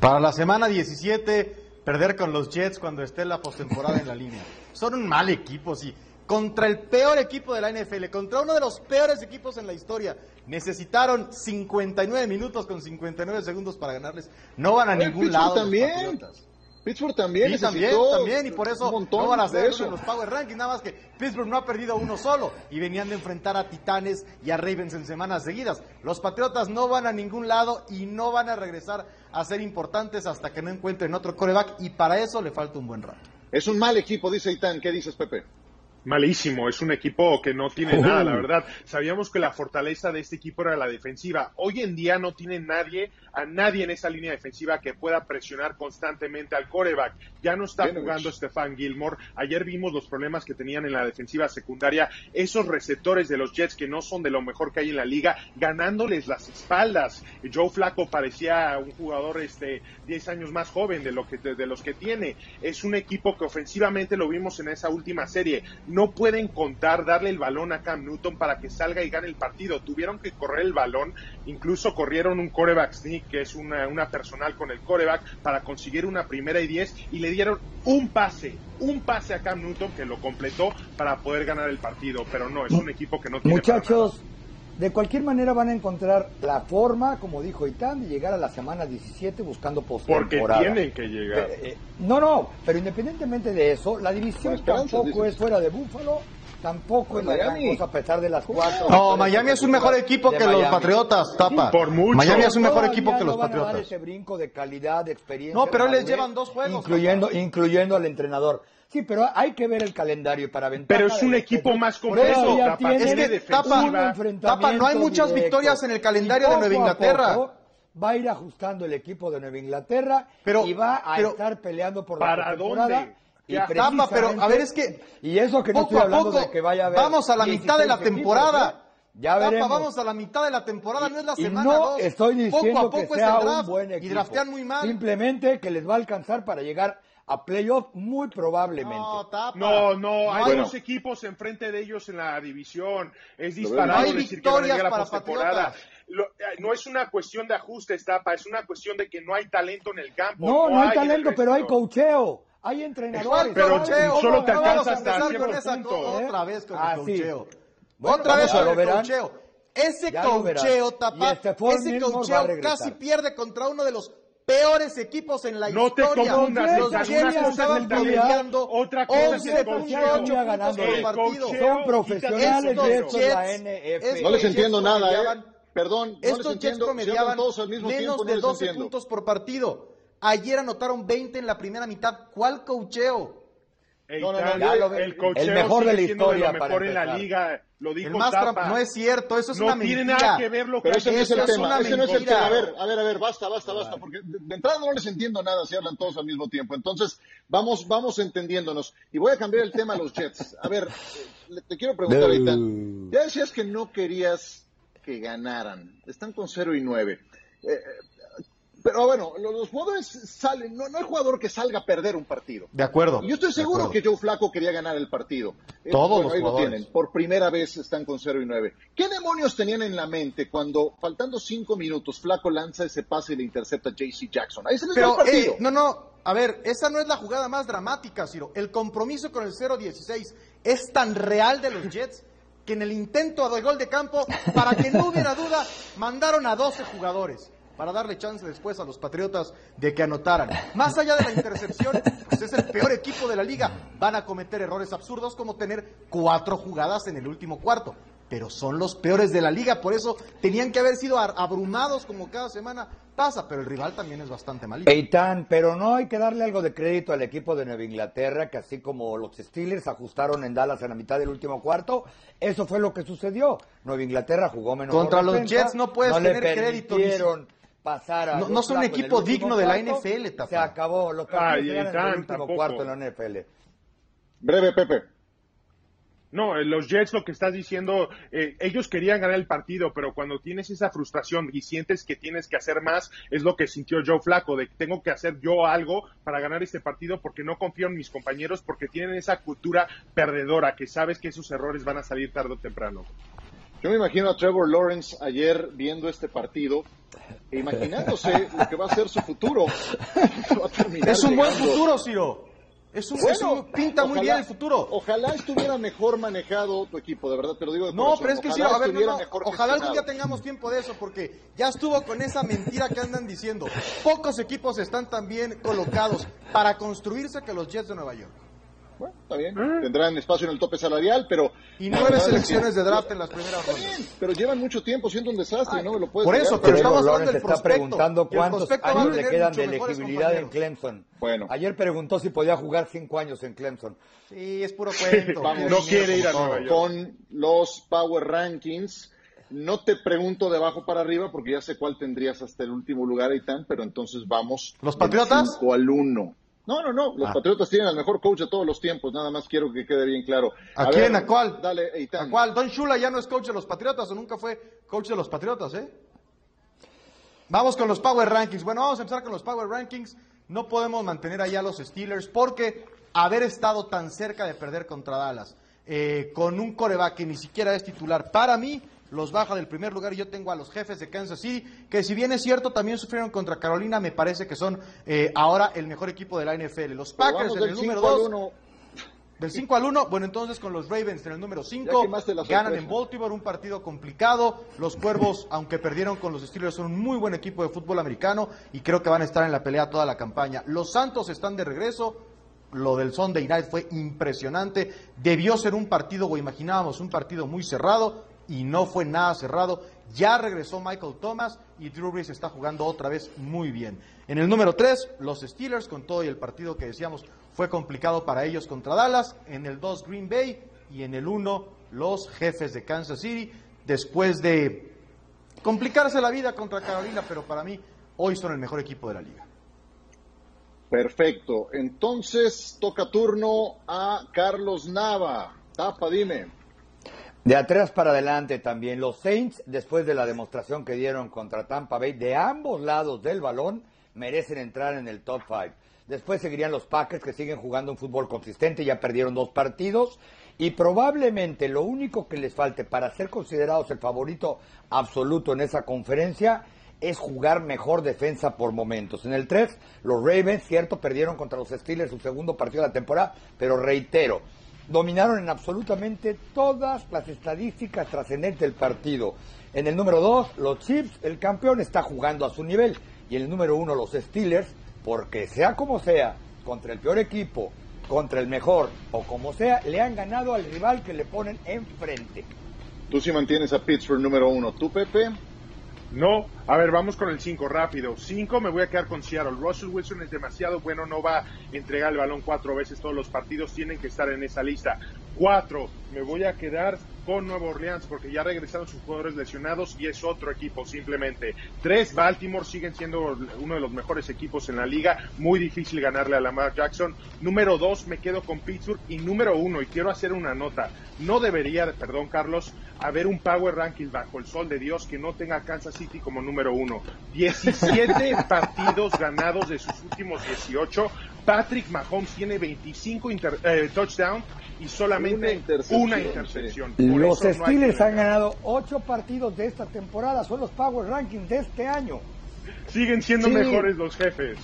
Para la semana 17, perder con los Jets cuando esté la postemporada en la línea. Son un mal equipo, sí. Contra el peor equipo de la NFL, contra uno de los peores equipos en la historia. Necesitaron 59 minutos con 59 segundos para ganarles. No van a ningún lado. También. Pittsburgh también sí, también, también, y por eso no van a ser eso. los Power Rankings, nada más que Pittsburgh no ha perdido uno solo y venían de enfrentar a Titanes y a Ravens en semanas seguidas. Los Patriotas no van a ningún lado y no van a regresar a ser importantes hasta que no encuentren otro coreback y para eso le falta un buen rato. Es un mal equipo, dice Itán. ¿Qué dices, Pepe? malísimo, es un equipo que no tiene nada, la verdad. Sabíamos que la fortaleza de este equipo era la defensiva. Hoy en día no tiene nadie, a nadie en esa línea defensiva que pueda presionar constantemente al coreback. Ya no está jugando Stefan Gilmore. Ayer vimos los problemas que tenían en la defensiva secundaria. Esos receptores de los Jets que no son de lo mejor que hay en la liga, ganándoles las espaldas. Joe Flaco parecía un jugador este 10 años más joven de, lo que, de los que tiene. Es un equipo que ofensivamente lo vimos en esa última serie no pueden contar darle el balón a Cam Newton para que salga y gane el partido. Tuvieron que correr el balón, incluso corrieron un coreback sneak, que es una, una personal con el coreback, para conseguir una primera y diez, y le dieron un pase, un pase a Cam Newton que lo completó para poder ganar el partido. Pero no, es un equipo que no tiene. Muchachos, de cualquier manera van a encontrar la forma, como dijo Itán, de llegar a la semana 17 buscando postemporada. Porque tienen que llegar. Eh, eh, no, no, pero independientemente de eso, la división tampoco es fuera de Búfalo, tampoco es la gran cosa a pesar de las cuatro. No, Miami es un mejor equipo que los Patriotas, tapa. por mucho. Miami es un mejor equipo que los van Patriotas. A dar ese brinco de calidad, de experiencia. No, pero les llevan dos juegos. Incluyendo, incluyendo al entrenador. Sí, pero hay que ver el calendario para ventaja. Pero es un equipo más completo. Es que tapa, tapa, no hay muchas victorias en el calendario de Nueva Inglaterra. va a ir ajustando el equipo de Nueva Inglaterra pero, y va a estar peleando por la ¿Para dónde? Y tapa, pero a ver, es que. Y eso que no estoy hablando de que vaya a haber. Vamos a la mitad de la temporada. ¿eh? Ya veremos. vamos a la mitad de la temporada, no es la y semana no dos. estoy diciendo poco a poco que sea es el draft, un buen equipo. Y draftean muy mal. Simplemente que les va a alcanzar para llegar a playoff muy probablemente. No, tapa. No, no, hay dos equipos enfrente de ellos en la división. Es disparado No hay decir que van a victorias llegar a para. Lo- eh, no es una cuestión de ajustes, tapa, es una cuestión de que no hay talento en el campo. No, no hay el talento, pero hay resto. Hay entrenadores. Pero solo te vamos alcanza a hasta empezar cierto con esa punto. ¿eh? otra vez con Ah, el sí. coacheo. Bueno, otra vez con lo el verán. coacheo. Ese Y tapa, Stephon ese regresar. casi pierde contra uno de los peores equipos en la No te historia. confundas, los Jets estaban promediando otra cosa es el 11.8 coacheo. puntos por El partido. Son profesionales de esto es la Jets- NFL. No les Jets entiendo nada, ¿eh? Perdón, no les Estos Jets entiendo. Hablan promediaban todos al mismo menos tiempo, no de les 12 entiendo. puntos por partido. Ayer anotaron 20 en la primera mitad. ¿Cuál coacheo? Ey, No, no, no, lo el coacheo el mejor de sigue la siendo historia lo para mejor en la liga. Lo dijo El más Tapa. trampa- no es cierto, eso es No una tiene mentira. nada que ver lo que Pero ese no es el tema, una ese no es el tema. A ver, a ver, a ver, basta, basta, basta, porque de, de entrada no les entiendo nada si hablan todos al mismo tiempo. Entonces, vamos, vamos entendiéndonos. Y voy a cambiar el tema a los Jets. A ver, eh, le- te quiero preguntar ahorita. Ya decías que no querías que ganaran. Están con 0 y 9. Eh, pero bueno, los, jugadores salen, no, no hay jugador que salga a perder un partido. De acuerdo. Yo estoy seguro que Joe Flaco quería ganar el partido. Eh, Todos bueno, los ahí lo jugadores. tienen. Por primera vez están con 0 y 9. ¿Qué demonios tenían en la mente cuando, faltando 5 minutos, Flaco lanza ese pase y le intercepta a JC Jackson? Ahí se les el Pero, partido. ey, no, no, a ver, esa no es la jugada más dramática, Ciro. El compromiso con el 0-16 es tan real de los Jets que en el intento de gol de campo, para que no hubiera duda, mandaron a 12 jugadores para darle chance después a los Patriotas de que anotaran. Más allá de la intercepción, pues es el peor equipo de la liga. Van a cometer errores absurdos como tener cuatro jugadas en el último cuarto. Pero son los peores de la liga, por eso tenían que haber sido abrumados como cada semana pasa, pero el rival también es bastante malito. Eitan, pero no hay que darle algo de crédito al equipo de Nueva Inglaterra, que así como los Steelers ajustaron en Dallas en la mitad del último cuarto, eso fue lo que sucedió. Nueva Inglaterra jugó menos. Contra los defensa, Jets no puedes tener crédito, ni pasar a No- no son un equipo digno de la NFL, Tapa. Se acabó. Los Ay, ganan en Eitan, el último tampoco. cuarto en la NFL. Breve, Pepe. No, eh, los Jets lo que estás diciendo, eh, ellos querían ganar el partido, pero cuando tienes esa frustración y sientes que tienes que hacer más, es lo que sintió Joe Flaco, de que tengo que hacer yo algo para ganar este partido porque no confío en mis compañeros, porque tienen esa cultura perdedora, que sabes que esos errores van a salir tarde o temprano. Yo me imagino a Trevor Lawrence ayer viendo este partido e imaginándose (laughs) lo que va a ser su futuro. (laughs) es un buen futuro, Ciro. Es un, pinta muy bien el futuro. Ojalá estuviera mejor manejado tu equipo, de verdad te lo digo. De no, pero es que sí, a ver, ojalá algún día tengamos tiempo de eso, porque ya estuvo con esa mentira que andan diciendo. Pocos equipos están tan bien colocados para construirse que los Jets de Nueva York. Bueno, está bien. Tendrán espacio en el tope salarial, pero. Y nueve selecciones de draft en las primeras rondas. pero llevan mucho tiempo siendo un desastre, ¿no? Me lo puedes Por eso, pero estamos hablando del prospecto. está preguntando cuántos años le quedan de elegibilidad en Clemson. Bueno. Ayer preguntó si podía jugar cinco años en Clemson. Sí, es puro cuento. (laughs) no quiere ir a Nueva York. Con los Power Rankings. No te pregunto de abajo para arriba porque ya sé cuál tendrías hasta el último lugar, Aitán, pero entonces vamos. ¿Los Patriotas? 5 al 1. No, no, no. Los ah. Patriotas tienen al mejor coach de todos los tiempos. Nada más quiero que quede bien claro. ¿A, quién? ¿A cuál? Dale, ¿A cuál? Don Shula ya no es coach de los Patriotas o nunca fue coach de los Patriotas, ¿eh? Vamos con los Power Rankings. Bueno, vamos a empezar con los Power Rankings. No podemos mantener allá a los Steelers porque haber estado tan cerca de perder contra Dallas, eh, con un coreback que ni siquiera es titular, para mí los baja del primer lugar y yo tengo a los jefes de Kansas City, que si bien es cierto, también sufrieron contra Carolina, me parece que son eh, ahora el mejor equipo de la NFL. Los Packers en el número 2. Del 5 al 1, bueno, entonces con los Ravens en el número 5, ganan en Baltimore, un partido complicado. Los Cuervos, (laughs) aunque perdieron con los Steelers, son un muy buen equipo de fútbol americano y creo que van a estar en la pelea toda la campaña. Los Santos están de regreso, lo del Sunday Night fue impresionante. Debió ser un partido, o imaginábamos un partido muy cerrado y no fue nada cerrado. Ya regresó Michael Thomas y Drew Brees está jugando otra vez muy bien. En el número 3, los Steelers, con todo y el partido que decíamos fue complicado para ellos contra Dallas. En el 2, Green Bay. Y en el 1, los jefes de Kansas City. Después de complicarse la vida contra Carolina, pero para mí hoy son el mejor equipo de la liga. Perfecto. Entonces toca turno a Carlos Nava. Tapa, dime. De atrás para adelante también. Los Saints, después de la demostración que dieron contra Tampa Bay, de ambos lados del balón, merecen entrar en el top 5. Después seguirían los Packers, que siguen jugando un fútbol consistente, ya perdieron dos partidos. Y probablemente lo único que les falte para ser considerados el favorito absoluto en esa conferencia es jugar mejor defensa por momentos. En el 3, los Ravens, cierto, perdieron contra los Steelers su segundo partido de la temporada, pero reitero, dominaron en absolutamente todas las estadísticas trascendentes del partido. En el número 2, los Chiefs, el campeón está jugando a su nivel. Y en el número 1, los Steelers, porque sea como sea, contra el peor equipo, contra el mejor o como sea, le han ganado al rival que le ponen enfrente. Tú sí mantienes a Pittsburgh número 1. ¿Tú, Pepe? No, a ver, vamos con el 5 rápido. 5 me voy a quedar con Seattle. Russell Wilson es demasiado bueno, no va a entregar el balón cuatro veces todos los partidos, tienen que estar en esa lista. 4, me voy a quedar con Nueva Orleans porque ya regresaron sus jugadores lesionados y es otro equipo simplemente. 3, Baltimore siguen siendo uno de los mejores equipos en la liga, muy difícil ganarle a Lamar Jackson. Número 2, me quedo con Pittsburgh y número 1, y quiero hacer una nota, no debería, perdón Carlos, haber un Power Ranking bajo el sol de Dios que no tenga Kansas City como número uno. 17 (laughs) partidos ganados de sus últimos 18. Patrick Mahomes tiene 25 eh, touchdowns y solamente una intercepción. Los Steelers han ganado 8 partidos de esta temporada. Son los Power Rankings de este año. Siguen siendo mejores los jefes.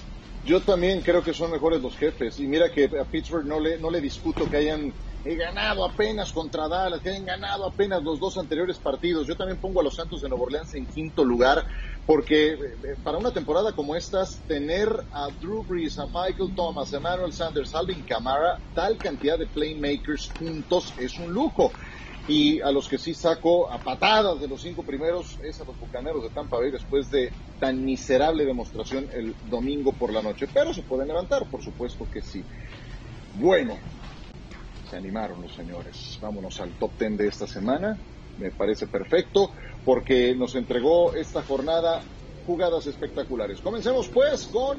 Yo también creo que son mejores los jefes. Y mira que a Pittsburgh no le, no le discuto que hayan he ganado apenas contra Dallas, que han ganado apenas los dos anteriores partidos. Yo también pongo a los Santos de Nueva Orleans en quinto lugar, porque eh, para una temporada como estas, tener a Drew Brees, a Michael Thomas, a Emmanuel Sanders, Alvin Kamara, tal cantidad de playmakers juntos es un lujo. Y a los que sí saco a patadas de los cinco primeros es a los Bucaneros de Tampa Bay después de tan miserable demostración el domingo por la noche. Pero se pueden levantar, por supuesto que sí. Bueno, se animaron los señores. Vámonos al top 10 de esta semana. Me parece perfecto porque nos entregó esta jornada jugadas espectaculares. Comencemos pues con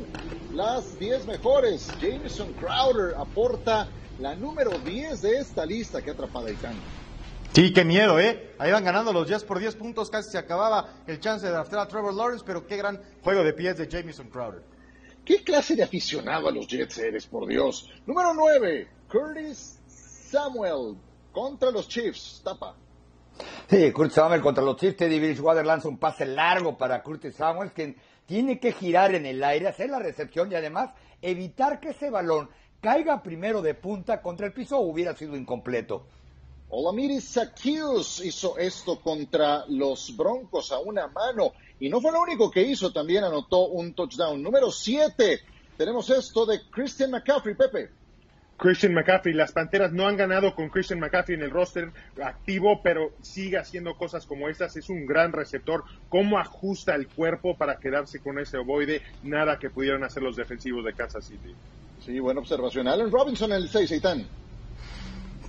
las 10 mejores. Jameson Crowder aporta la número 10 de esta lista que atrapada Itán. Sí, qué miedo, ¿eh? Ahí van ganando los Jets por 10 puntos, casi se acababa el chance de draftar a Trevor Lawrence, pero qué gran juego de pies de Jameson Crowder. ¿Qué clase de aficionado a los Jets eres, por Dios? Número 9, Curtis Samuel contra los Chiefs. Tapa. Sí, Curtis Samuel contra los Chiefs, Teddy Bridgewater lanza un pase largo para Curtis Samuel, que tiene que girar en el aire, hacer la recepción y además evitar que ese balón caiga primero de punta contra el piso o hubiera sido incompleto. Olamiri Zaccheaus hizo esto contra los Broncos a una mano y no fue lo único que hizo, también anotó un touchdown. Número 7, tenemos esto de Christian McCaffrey, Pepe. Christian McCaffrey, las Panteras no han ganado con Christian McCaffrey en el roster activo, pero sigue haciendo cosas como estas. Es un gran receptor. ¿Cómo ajusta el cuerpo para quedarse con ese ovoide? Nada que pudieran hacer los defensivos de Kansas City. Sí, buena observación. Allen Robinson el 6, Eitan.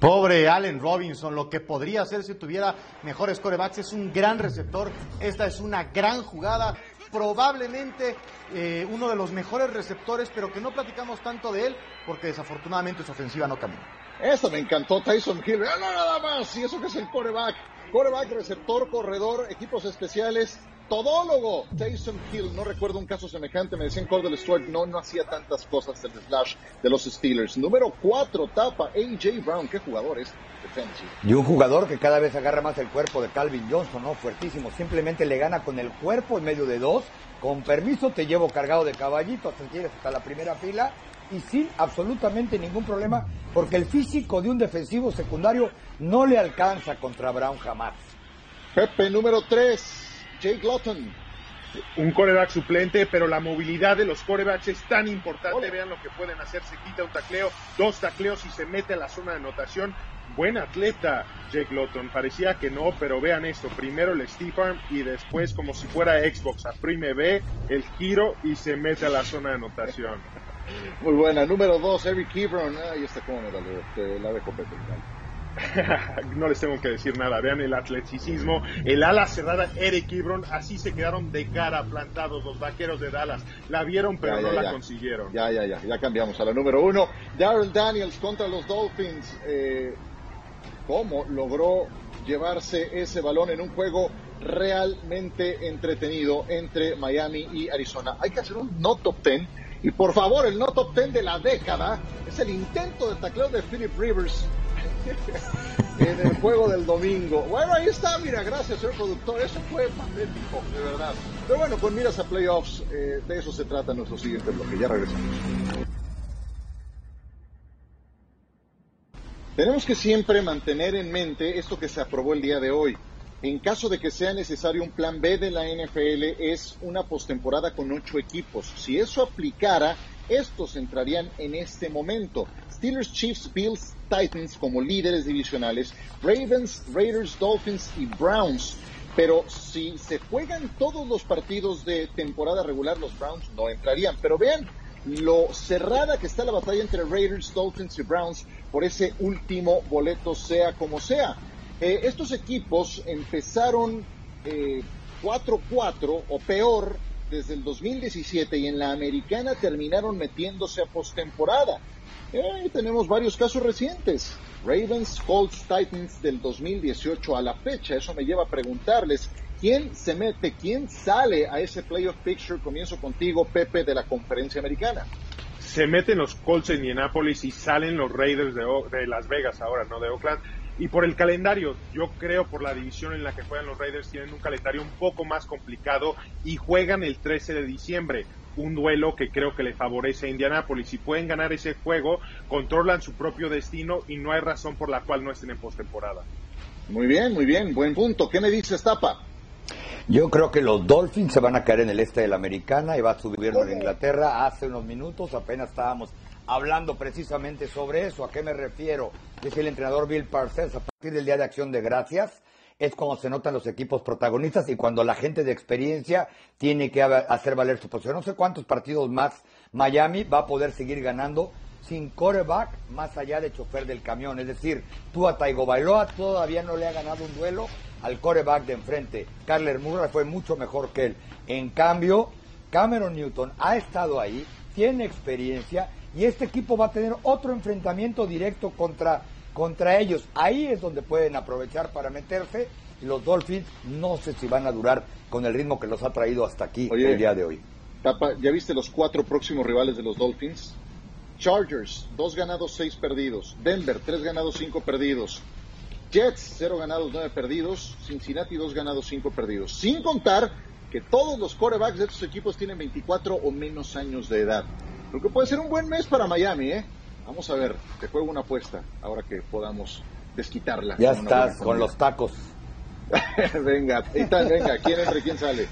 Pobre Allen Robinson, lo que podría hacer si tuviera mejores corebacks es un gran receptor. Esta es una gran jugada, probablemente eh, uno de los mejores receptores, pero que no platicamos tanto de él porque desafortunadamente su ofensiva no cambió. Esta me encantó, Tyson Hill. No, nada más. Y eso que es el coreback. Coreback, receptor, corredor, equipos especiales todólogo Tyson Hill, no recuerdo un caso semejante, me decían Cordell Stewart, no, no hacía tantas cosas del slash de los Steelers. Número 4, tapa AJ Brown, qué jugador es Y un jugador que cada vez agarra más el cuerpo de Calvin Johnson, ¿no? Fuertísimo, simplemente le gana con el cuerpo en medio de dos, con permiso te llevo cargado de caballito, hasta quieres hasta la primera fila, y sin absolutamente ningún problema, porque el físico de un defensivo secundario no le alcanza contra Brown jamás. Pepe, número 3. Jake Lawton. Un coreback suplente, pero la movilidad de los corebacks es tan importante. Vean lo que pueden hacer. Se quita un tacleo, dos tacleos y se mete a la zona de anotación. Buen atleta Jake Lawton. Parecía que no, pero vean esto. Primero el Steve Arm y después, como si fuera Xbox, aprime B, el giro y se mete a la zona de anotación. Muy buena. Número dos, Eric Ebron. Ahí está como me la dejo (laughs) no les tengo que decir nada. Vean el atleticismo, el ala cerrada, Eric Ebron, así se quedaron de cara plantados los vaqueros de Dallas. La vieron, pero no la consiguieron. Ya, ya, ya, ya cambiamos a la número uno. Darrell Daniels contra los Dolphins. Eh, ¿Cómo logró llevarse ese balón en un juego realmente entretenido entre Miami y Arizona? Hay que hacer un no top ten. Y por favor, el no top ten de la década es el intento de tacleo de Philip Rivers (laughs) en el juego del domingo. Bueno, ahí está, mira, gracias, señor productor. Eso fue magnífico, de verdad. Pero bueno, con miras a playoffs, eh, de eso se trata nuestro siguiente bloque. Ya regresamos. Tenemos que siempre mantener en mente esto que se aprobó el día de hoy. En caso de que sea necesario un plan B de la NFL, es una postemporada con ocho equipos. Si eso aplicara, estos entrarían en este momento. Steelers, Chiefs, Bills, Titans como líderes divisionales, Ravens, Raiders, Dolphins y Browns. Pero si se juegan todos los partidos de temporada regular, los Browns no entrarían. Pero vean lo cerrada que está la batalla entre Raiders, Dolphins y Browns por ese último boleto, sea como sea. Eh, estos equipos empezaron 4-4 eh, o peor desde el 2017 y en la americana terminaron metiéndose a postemporada. Eh, tenemos varios casos recientes. Ravens, Colts, Titans del 2018 a la fecha. Eso me lleva a preguntarles quién se mete, quién sale a ese playoff picture. Comienzo contigo, Pepe, de la conferencia americana. Se meten los Colts en Indianapolis y salen los Raiders de, de Las Vegas ahora, no de Oakland. Y por el calendario, yo creo por la división en la que juegan los Raiders, tienen un calendario un poco más complicado y juegan el 13 de diciembre un duelo que creo que le favorece a Indianápolis. Si pueden ganar ese juego, controlan su propio destino y no hay razón por la cual no estén en postemporada. Muy bien, muy bien, buen punto. ¿Qué me dices, Tapa? Yo creo que los Dolphins se van a caer en el este de la Americana y va a subir en Inglaterra. Hace unos minutos apenas estábamos hablando precisamente sobre eso. ¿A qué me refiero? Dice el entrenador Bill Parcells, a partir del Día de Acción de Gracias, es como se notan los equipos protagonistas y cuando la gente de experiencia tiene que hacer valer su posición. No sé cuántos partidos más Miami va a poder seguir ganando sin coreback más allá de chofer del camión. Es decir, tú a Taigo Bailoa todavía no le ha ganado un duelo al coreback de enfrente. Carler Murray fue mucho mejor que él. En cambio, Cameron Newton ha estado ahí, tiene experiencia y este equipo va a tener otro enfrentamiento directo contra contra ellos. Ahí es donde pueden aprovechar para meterse. Y los Dolphins no sé si van a durar con el ritmo que los ha traído hasta aquí el día de hoy. Tapa, ¿ya viste los cuatro próximos rivales de los Dolphins? Chargers, dos ganados, seis perdidos. Denver, tres ganados, cinco perdidos. Jets, 0 ganados, 9 perdidos. Cincinnati, 2 ganados, 5 perdidos. Sin contar que todos los quarterbacks de estos equipos tienen 24 o menos años de edad. Lo que puede ser un buen mes para Miami, ¿eh? Vamos a ver, te juego una apuesta ahora que podamos desquitarla. Ya estás con los tacos. (laughs) venga, venga, ¿quién entra y quién sale?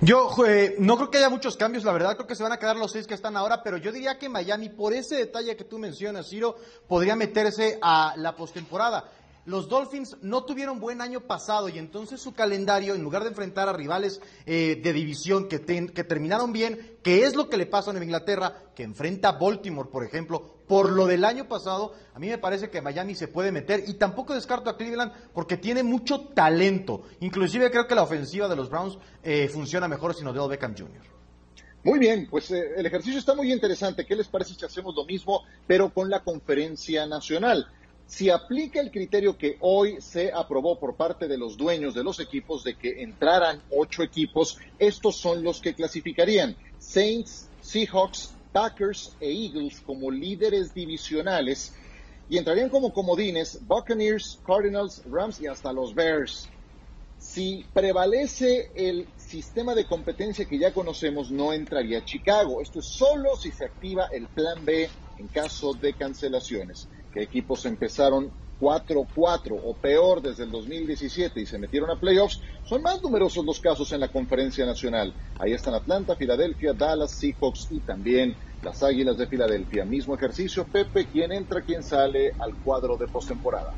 Yo eh, no creo que haya muchos cambios, la verdad creo que se van a quedar los seis que están ahora, pero yo diría que Miami, por ese detalle que tú mencionas, Ciro, podría meterse a la postemporada. Los Dolphins no tuvieron buen año pasado y entonces su calendario, en lugar de enfrentar a rivales eh, de división que, que terminaron bien, que es lo que le pasa a Nueva Inglaterra, que enfrenta a Baltimore, por ejemplo, por lo del año pasado, a mí me parece que Miami se puede meter y tampoco descarto a Cleveland porque tiene mucho talento. Inclusive creo que la ofensiva de los Browns eh, funciona mejor sin Odell Beckham Jr. Muy bien, pues eh, el ejercicio está muy interesante. ¿Qué les parece si hacemos lo mismo, pero con la conferencia nacional? si aplica el criterio que hoy se aprobó por parte de los dueños de los equipos de que entraran ocho equipos, estos son los que clasificarían Saints, Seahawks, Packers e Eagles como líderes divisionales y entrarían como comodines Buccaneers, Cardinals, Rams y hasta los Bears. Si prevalece el sistema de competencia que ya conocemos, no entraría Chicago. Esto es solo si se activa el plan B en caso de cancelaciones que equipos empezaron 4-4 o peor desde el 2017 y se metieron a playoffs, son más numerosos los casos en la conferencia nacional. Ahí están Atlanta, Filadelfia, Dallas, Seahawks y también las Águilas de Filadelfia. Mismo ejercicio, Pepe, quién entra, quién sale al cuadro de postemporada.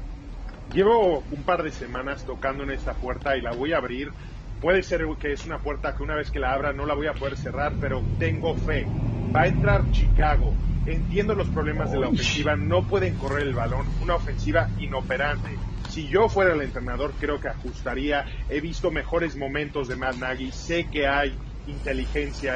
Llevo un par de semanas tocando en esta puerta y la voy a abrir. Puede ser que es una puerta que una vez que la abra no la voy a poder cerrar, pero tengo fe. Va a entrar Chicago Entiendo los problemas de la ofensiva, no pueden correr el balón, una ofensiva inoperante. Si yo fuera el entrenador, creo que ajustaría. He visto mejores momentos de Matt Nagy, sé que hay inteligencia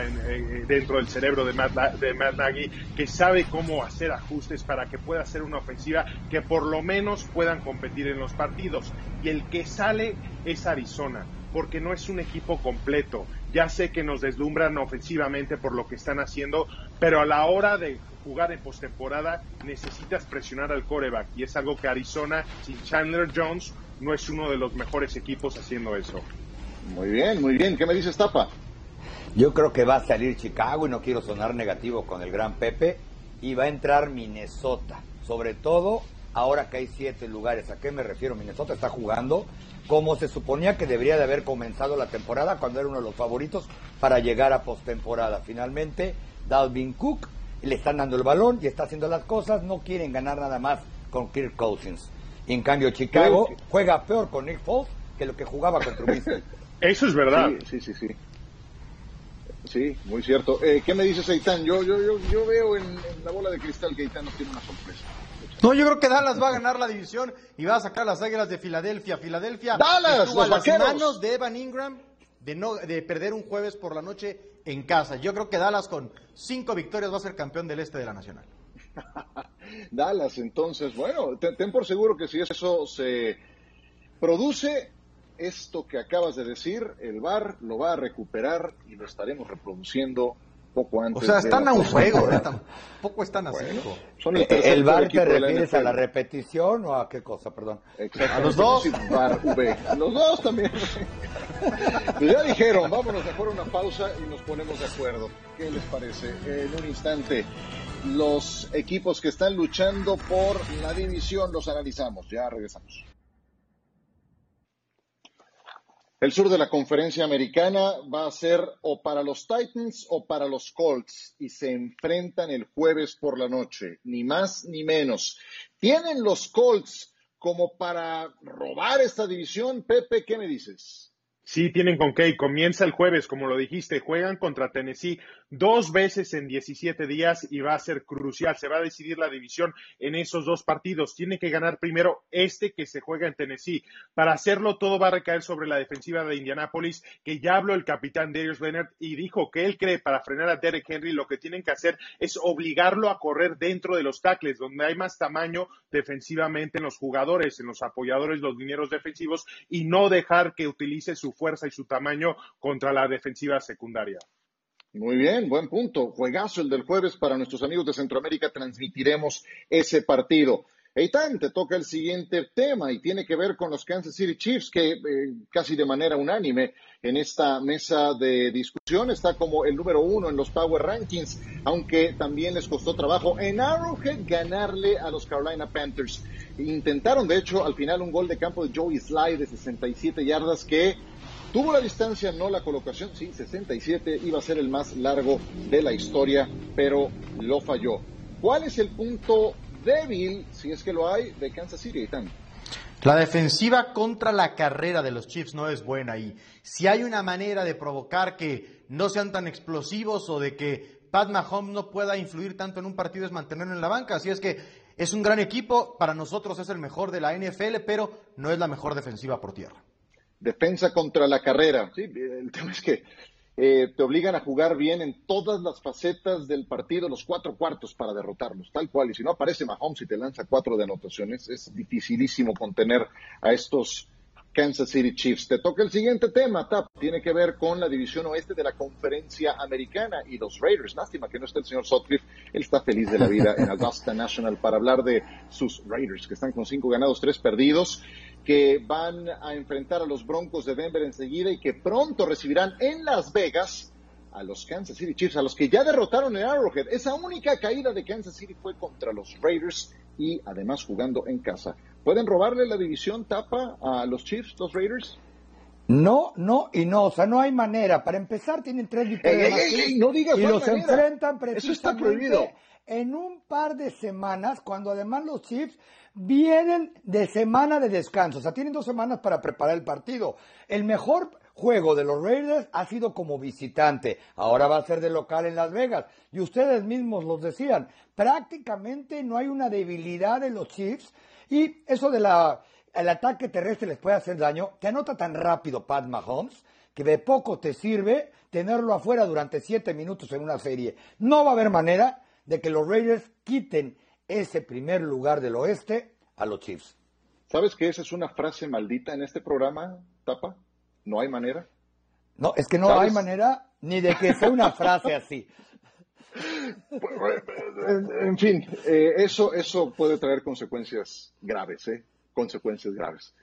dentro del cerebro de Matt, de Matt Nagy que sabe cómo hacer ajustes para que pueda ser una ofensiva que por lo menos puedan competir en los partidos. Y el que sale es Arizona porque no es un equipo completo. Ya sé que nos deslumbran ofensivamente por lo que están haciendo, pero a la hora de jugar en postemporada necesitas presionar al coreback y es algo que Arizona sin Chandler Jones no es uno de los mejores equipos haciendo eso. Muy bien, muy bien. ¿Qué me dices, Tapa? Yo creo que va a salir Chicago y no quiero sonar negativo con el gran Pepe y va a entrar Minnesota, sobre todo ahora que hay siete lugares. ¿A qué me refiero? Minnesota está jugando como se suponía que debería de haber comenzado la temporada cuando era uno de los favoritos para llegar a postemporada. Finalmente, Dalvin Cook le están dando el balón y está haciendo las cosas, no quieren ganar nada más con Kirk Cousins. Y en cambio Chicago juega peor con Nick Foles que lo que jugaba con Trubisky. (laughs) Eso es verdad. Sí, sí, sí. Sí, muy cierto. Eh, ¿Qué me dices, Eitan? Yo, yo, yo, yo veo en, en, la bola de cristal que Eitan no tiene una sorpresa. No, yo creo que Dallas va a ganar la división y va a sacar las águilas de Filadelfia. Filadelfia Dallas, estuvo a las manos de Evan Ingram de, no, de perder un jueves por la noche en casa. Yo creo que Dallas con cinco victorias va a ser campeón del este de la Nacional. (laughs) Dallas, entonces, bueno, ten, ten por seguro que si eso se produce, esto que acabas de decir, el VAR lo va a recuperar y lo estaremos reproduciendo poco antes. O sea, están a un juego, ¿eh? tampoco están a bueno, son el, ¿El VAR te refieres a la repetición o a qué cosa, perdón? A los dos. VAR, v. Los dos también. pues ya dijeron, vámonos mejor a una pausa y nos ponemos de acuerdo. ¿Qué les parece? En un instante, los equipos que están luchando por la división los analizamos. Ya regresamos. El sur de la conferencia americana va a ser o para los Titans o para los Colts y se enfrentan el jueves por la noche, ni más ni menos. ¿Tienen los Colts como para robar esta división? Pepe, ¿qué me dices? Sí, tienen con qué. Comienza el jueves, como lo dijiste. Juegan contra Tennessee dos veces en 17 días y va a ser crucial. Se va a decidir la división en esos dos partidos. Tiene que ganar primero este que se juega en Tennessee. Para hacerlo, todo va a recaer sobre la defensiva de Indianapolis, que ya habló el capitán Darius Leonard y dijo que él cree para frenar a Derek Henry lo que tienen que hacer es obligarlo a correr dentro de los tackles, donde hay más tamaño defensivamente en los jugadores, en los apoyadores, los dineros defensivos y no dejar que utilice su fuerza y su tamaño contra la defensiva secundaria. Muy bien, buen punto. Juegazo el del jueves para nuestros amigos de Centroamérica. Transmitiremos ese partido. Eitan, te toca el siguiente tema y tiene que ver con los Kansas City Chiefs, que eh, casi de manera unánime en esta mesa de discusión está como el número uno en los Power Rankings, aunque también les costó trabajo en Arrowhead ganarle a los Carolina Panthers. Intentaron, de hecho, al final un gol de campo de Joey Sly de 67 yardas que tuvo la distancia, no la colocación, sí, 67, iba a ser el más largo de la historia, pero lo falló. ¿Cuál es el punto débil, si es que lo hay, de Kansas City, Tan? La defensiva contra la carrera de los Chiefs no es buena y si hay una manera de provocar que no sean tan explosivos o de que Pat Mahomes no pueda influir tanto en un partido es mantenerlo en la banca. Así es que es un gran equipo, para nosotros es el mejor de la NFL, pero no es la mejor defensiva por tierra. Defensa contra la carrera. Sí, el tema es que eh, te obligan a jugar bien en todas las facetas del partido, los cuatro cuartos para derrotarlos, tal cual. Y si no aparece Mahomes y te lanza cuatro de anotaciones, es dificilísimo contener a estos Kansas City Chiefs. Te toca el siguiente tema, Tap. Tiene que ver con la división oeste de la conferencia americana y los Raiders. Lástima que no esté el señor Sutcliffe. Él está feliz de la vida en Augusta National para hablar de sus Raiders, que están con cinco ganados, tres perdidos que van a enfrentar a los Broncos de Denver enseguida y que pronto recibirán en Las Vegas a los Kansas City Chiefs, a los que ya derrotaron en Arrowhead. Esa única caída de Kansas City fue contra los Raiders y además jugando en casa. ¿Pueden robarle la división tapa a los Chiefs, los Raiders? No, no y no, o sea, no hay manera. Para empezar, tienen tres victorias no digas y los enfrentan precisamente Eso está prohibido. En un par de semanas, cuando además los Chiefs vienen de semana de descanso, o sea, tienen dos semanas para preparar el partido. El mejor juego de los Raiders ha sido como visitante, ahora va a ser de local en Las Vegas. Y ustedes mismos los decían, prácticamente no hay una debilidad de los Chiefs y eso de la el ataque terrestre les puede hacer daño. Te anota tan rápido Pat Mahomes que de poco te sirve tenerlo afuera durante siete minutos en una serie. No va a haber manera de que los Raiders quiten ese primer lugar del oeste a los Chiefs. ¿Sabes que esa es una frase maldita en este programa, Tapa? ¿No hay manera? No, es que no hay manera ni de que sea una frase así. (laughs) En fin, eh, eso, eso puede traer consecuencias graves, ¿eh? Consecuencias graves.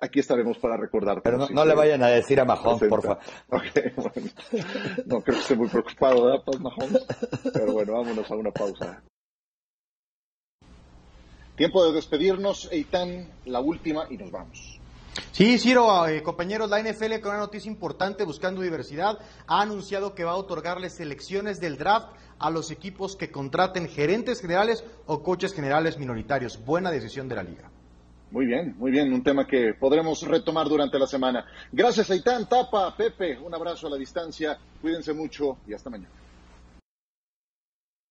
Aquí estaremos para recordar. Pero no, le vayan a decir a Mahomes, por favor. (laughs) bueno. No creo que esté muy preocupado, ¿verdad, Mahomes? Pero bueno, vámonos a una pausa. Tiempo de despedirnos, Eitan, la última y nos vamos. Sí, Ciro, eh, compañeros, la NFL con una noticia importante buscando diversidad ha anunciado que va a otorgarle selecciones del draft a los equipos que contraten gerentes generales o coches generales minoritarios. Buena decisión de la liga. Muy bien, muy bien, un tema que podremos retomar durante la semana. Gracias, Eitan, Tapa, Pepe, un abrazo a la distancia, cuídense mucho y hasta mañana.